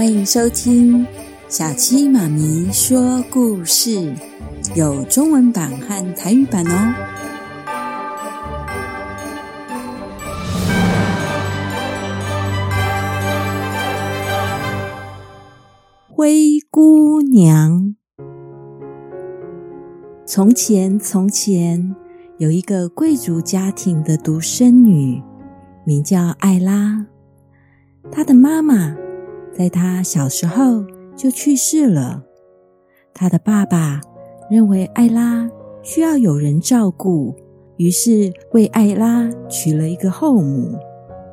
欢迎收听小七妈咪说故事，有中文版和台语版哦。灰姑娘。从前，从前有一个贵族家庭的独生女，名叫艾拉。她的妈妈在他小时候就去世了。他的爸爸认为艾拉需要有人照顾，于是为艾拉娶了一个后母。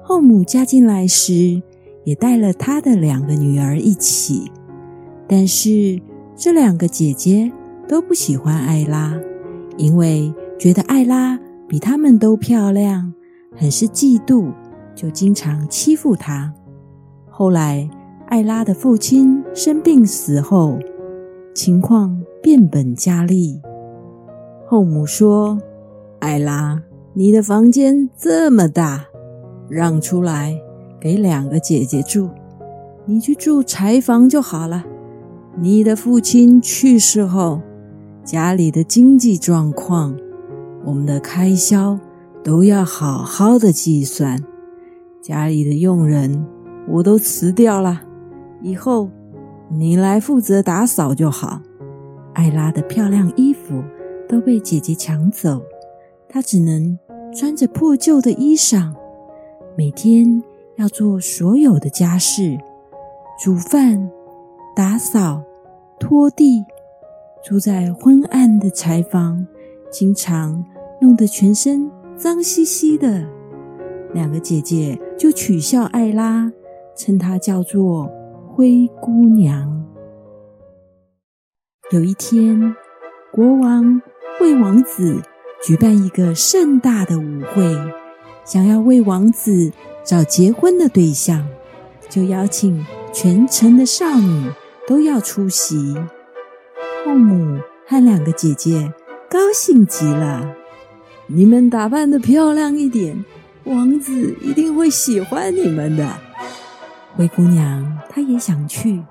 后母嫁进来时，也带了她的两个女儿一起。但是这两个姐姐都不喜欢艾拉，因为觉得艾拉比她们都漂亮，很是嫉妒，就经常欺负她。后来，艾拉的父亲生病死后，情况变本加厉。后母说：“艾拉，你的房间这么大，让出来给两个姐姐住，你去住柴房就好了。”你的父亲去世后，家里的经济状况，我们的开销都要好好的计算。家里的佣人我都辞掉了，以后你来负责打扫就好。艾拉的漂亮衣服都被姐姐抢走，她只能穿着破旧的衣裳，每天要做所有的家事，煮饭。打扫、拖地，住在昏暗的柴房，经常弄得全身脏兮兮的。两个姐姐就取笑艾拉，称她叫做灰姑娘。有一天，国王为王子举办一个盛大的舞会，想要为王子找结婚的对象，就邀请全城的少女。都要出席，后母和两个姐姐高兴极了。你们打扮得漂亮一点，王子一定会喜欢你们的。灰姑娘她也想去，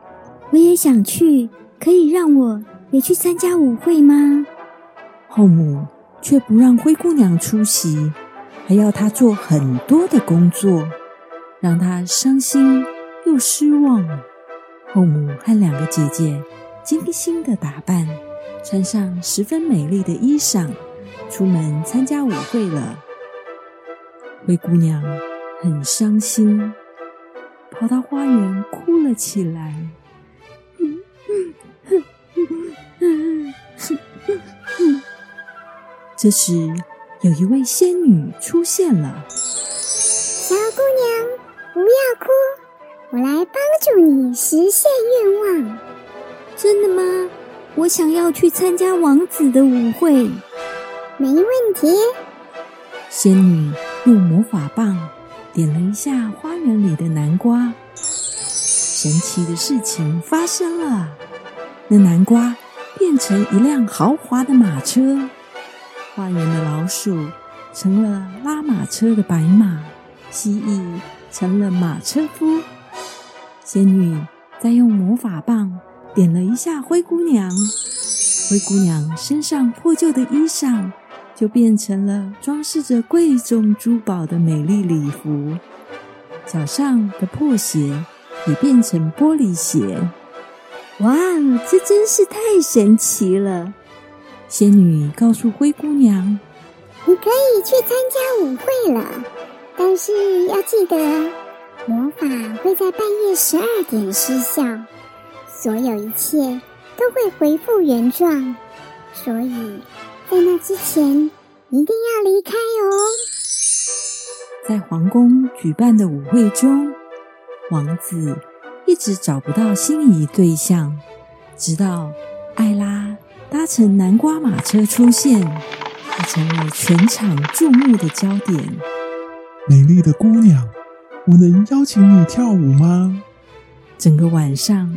我也想去，可以让我也去参加舞会吗？后母却不让灰姑娘出席，还要她做很多的工作，让她伤心又失望。后母和两个姐姐精心的打扮，穿上十分美丽的衣裳，出门参加舞会了。灰姑娘很伤心，跑到花园哭了起来。这时，有一位仙女出现了。小姑娘，不要哭。我来帮助你实现愿望。真的吗？我想要去参加王子的舞会。没问题。仙女用魔法棒点了一下花园里的南瓜，神奇的事情发生了。那南瓜变成一辆豪华的马车，花园的老鼠成了拉马车的白马，蜥蜴成了马车夫。仙女再用魔法棒点了一下灰姑娘，灰姑娘身上破旧的衣裳就变成了装饰着贵重珠宝的美丽礼服，脚上的破鞋也变成玻璃鞋。哇，这真是太神奇了！仙女告诉灰姑娘：“你可以去参加舞会了，但是要记得。”魔法会在半夜十二点失效，所有一切都会恢复原状，所以在那之前一定要离开哦。在皇宫举办的舞会中，王子一直找不到心仪对象，直到艾拉搭乘南瓜马车出现，她成了全场注目的焦点。美丽的姑娘。我能邀请你跳舞吗？整个晚上，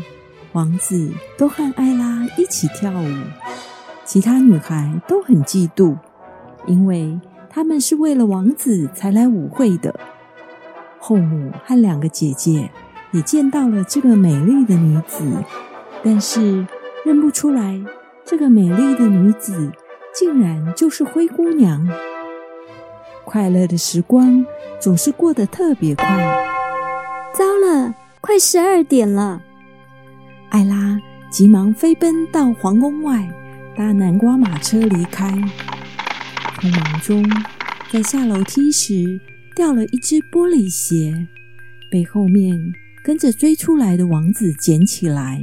王子都和艾拉一起跳舞，其他女孩都很嫉妒，因为她们是为了王子才来舞会的。后母和两个姐姐也见到了这个美丽的女子，但是认不出来，这个美丽的女子竟然就是灰姑娘。快乐的时光总是过得特别快。糟了，快十二点了！艾拉急忙飞奔到皇宫外，搭南瓜马车离开。匆忙中，在下楼梯时掉了一只玻璃鞋，被后面跟着追出来的王子捡起来。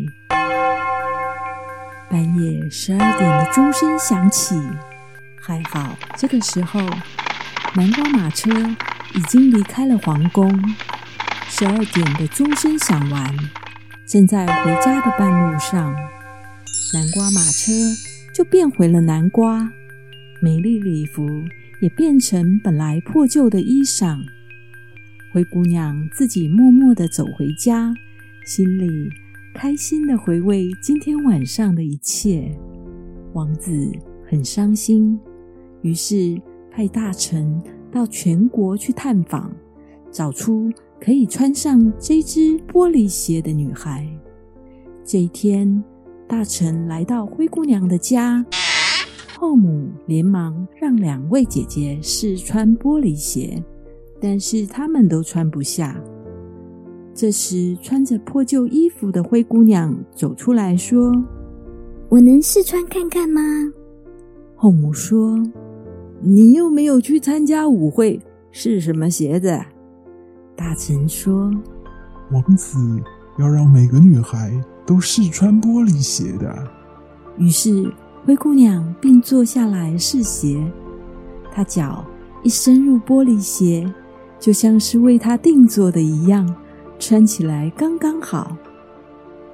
半夜十二点的钟声响起，还好这个时候南瓜马车已经离开了皇宫。十二点的钟声响完，正在回家的半路上，南瓜马车就变回了南瓜，美丽礼服也变成本来破旧的衣裳。灰姑娘自己默默地走回家，心里开心地回味今天晚上的一切。王子很伤心，于是派大臣到全国去探访，找出。可以穿上这只玻璃鞋的女孩。这一天，大臣来到灰姑娘的家，后母连忙让两位姐姐试穿玻璃鞋，但是她们都穿不下。这时，穿着破旧衣服的灰姑娘走出来说：“我能试穿看看吗？”后母说：“你又没有去参加舞会，试什么鞋子？”大臣说：“王子要让每个女孩都试穿玻璃鞋的。”于是灰姑娘便坐下来试鞋。她脚一伸入玻璃鞋，就像是为她定做的一样，穿起来刚刚好。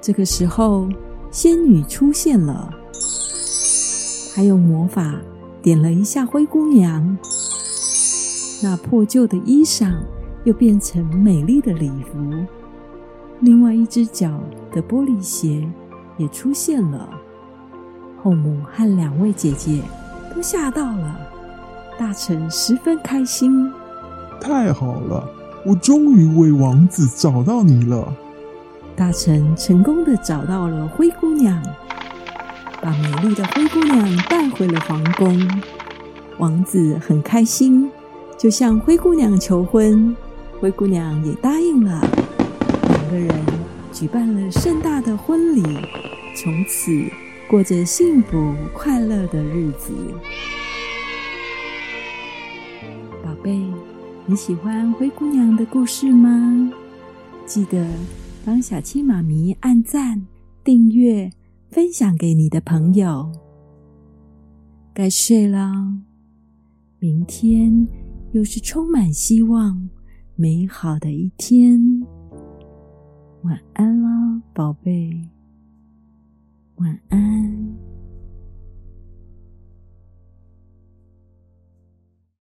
这个时候，仙女出现了，她用魔法点了一下灰姑娘，那破旧的衣裳。又变成美丽的礼服，另外一只脚的玻璃鞋也出现了。后母和两位姐姐都吓到了，大臣十分开心。太好了，我终于为王子找到你了。大臣成功的找到了灰姑娘，把美丽的灰姑娘带回了皇宫。王子很开心，就向灰姑娘求婚。灰姑娘也答应了，个人举办了盛大的婚礼，从此过着幸福快乐的日子。宝贝，你喜欢灰姑娘的故事吗？记得帮小青妈咪按赞、订阅、分享给你的朋友。该睡了，明天又是充满希望。美好的一天，晚安了，宝贝，晚安。